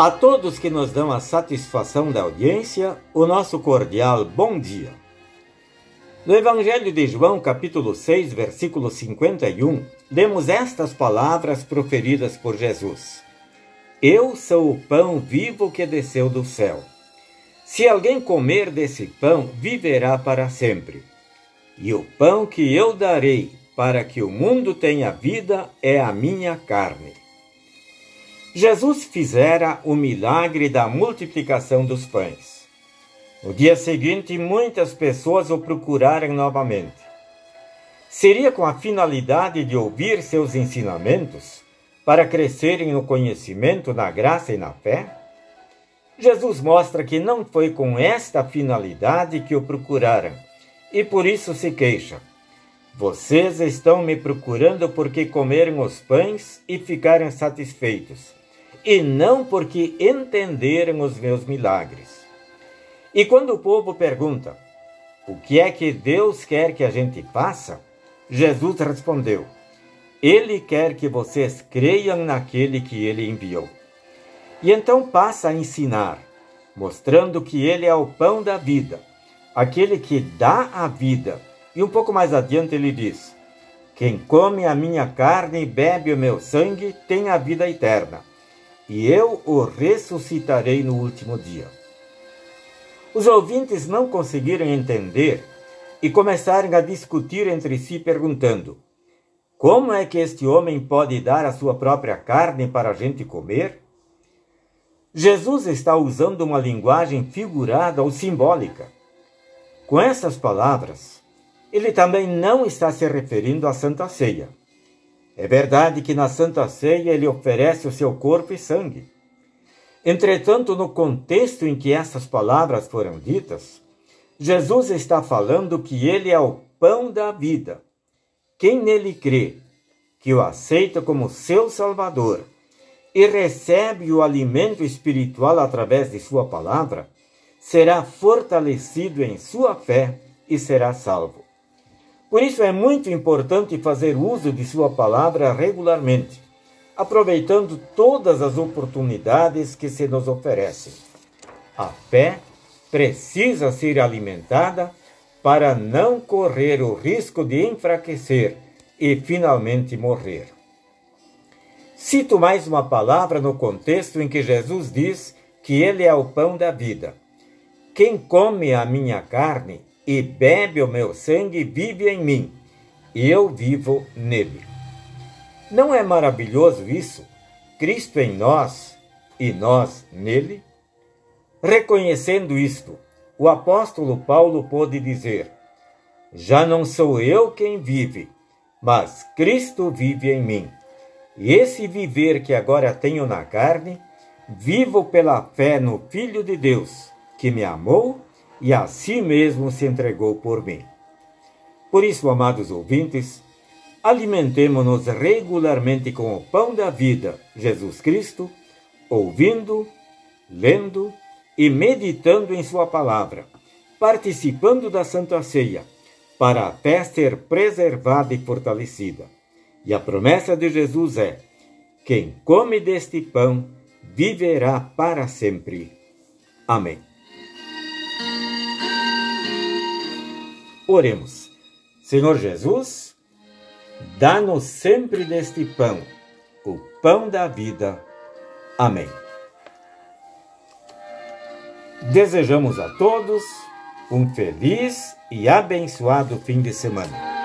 A todos que nos dão a satisfação da audiência, o nosso cordial bom dia. No Evangelho de João, capítulo 6, versículo 51, lemos estas palavras proferidas por Jesus: Eu sou o pão vivo que desceu do céu. Se alguém comer desse pão, viverá para sempre. E o pão que eu darei para que o mundo tenha vida é a minha carne. Jesus fizera o milagre da multiplicação dos pães. No dia seguinte, muitas pessoas o procuraram novamente. Seria com a finalidade de ouvir seus ensinamentos para crescerem no conhecimento, na graça e na fé? Jesus mostra que não foi com esta finalidade que o procuraram e por isso se queixa. Vocês estão me procurando porque comeram os pães e ficaram satisfeitos e não porque entenderam os meus milagres. E quando o povo pergunta: O que é que Deus quer que a gente faça? Jesus respondeu: Ele quer que vocês creiam naquele que ele enviou. E então passa a ensinar, mostrando que ele é o pão da vida, aquele que dá a vida. E um pouco mais adiante ele diz: Quem come a minha carne e bebe o meu sangue tem a vida eterna e eu o ressuscitarei no último dia. Os ouvintes não conseguiram entender e começaram a discutir entre si, perguntando: Como é que este homem pode dar a sua própria carne para a gente comer? Jesus está usando uma linguagem figurada ou simbólica. Com essas palavras, ele também não está se referindo à Santa Ceia é verdade que na Santa Ceia ele oferece o seu corpo e sangue. Entretanto, no contexto em que essas palavras foram ditas, Jesus está falando que ele é o pão da vida. Quem nele crê, que o aceita como seu Salvador e recebe o alimento espiritual através de sua palavra, será fortalecido em sua fé e será salvo. Por isso é muito importante fazer uso de Sua palavra regularmente, aproveitando todas as oportunidades que se nos oferecem. A fé precisa ser alimentada para não correr o risco de enfraquecer e finalmente morrer. Cito mais uma palavra no contexto em que Jesus diz que Ele é o pão da vida. Quem come a minha carne e bebe o meu sangue, vive em mim, e eu vivo nele. Não é maravilhoso isso? Cristo em nós e nós nele? Reconhecendo isto, o apóstolo Paulo pôde dizer: Já não sou eu quem vive, mas Cristo vive em mim. E esse viver que agora tenho na carne, vivo pela fé no Filho de Deus, que me amou e a si mesmo se entregou por mim. Por isso, amados ouvintes, alimentemo-nos regularmente com o pão da vida, Jesus Cristo, ouvindo, lendo e meditando em Sua palavra, participando da Santa Ceia, para a ser preservada e fortalecida. E a promessa de Jesus é: quem come deste pão viverá para sempre. Amém. Oremos. Senhor Jesus, dá-nos sempre deste pão, o pão da vida. Amém. Desejamos a todos um feliz e abençoado fim de semana.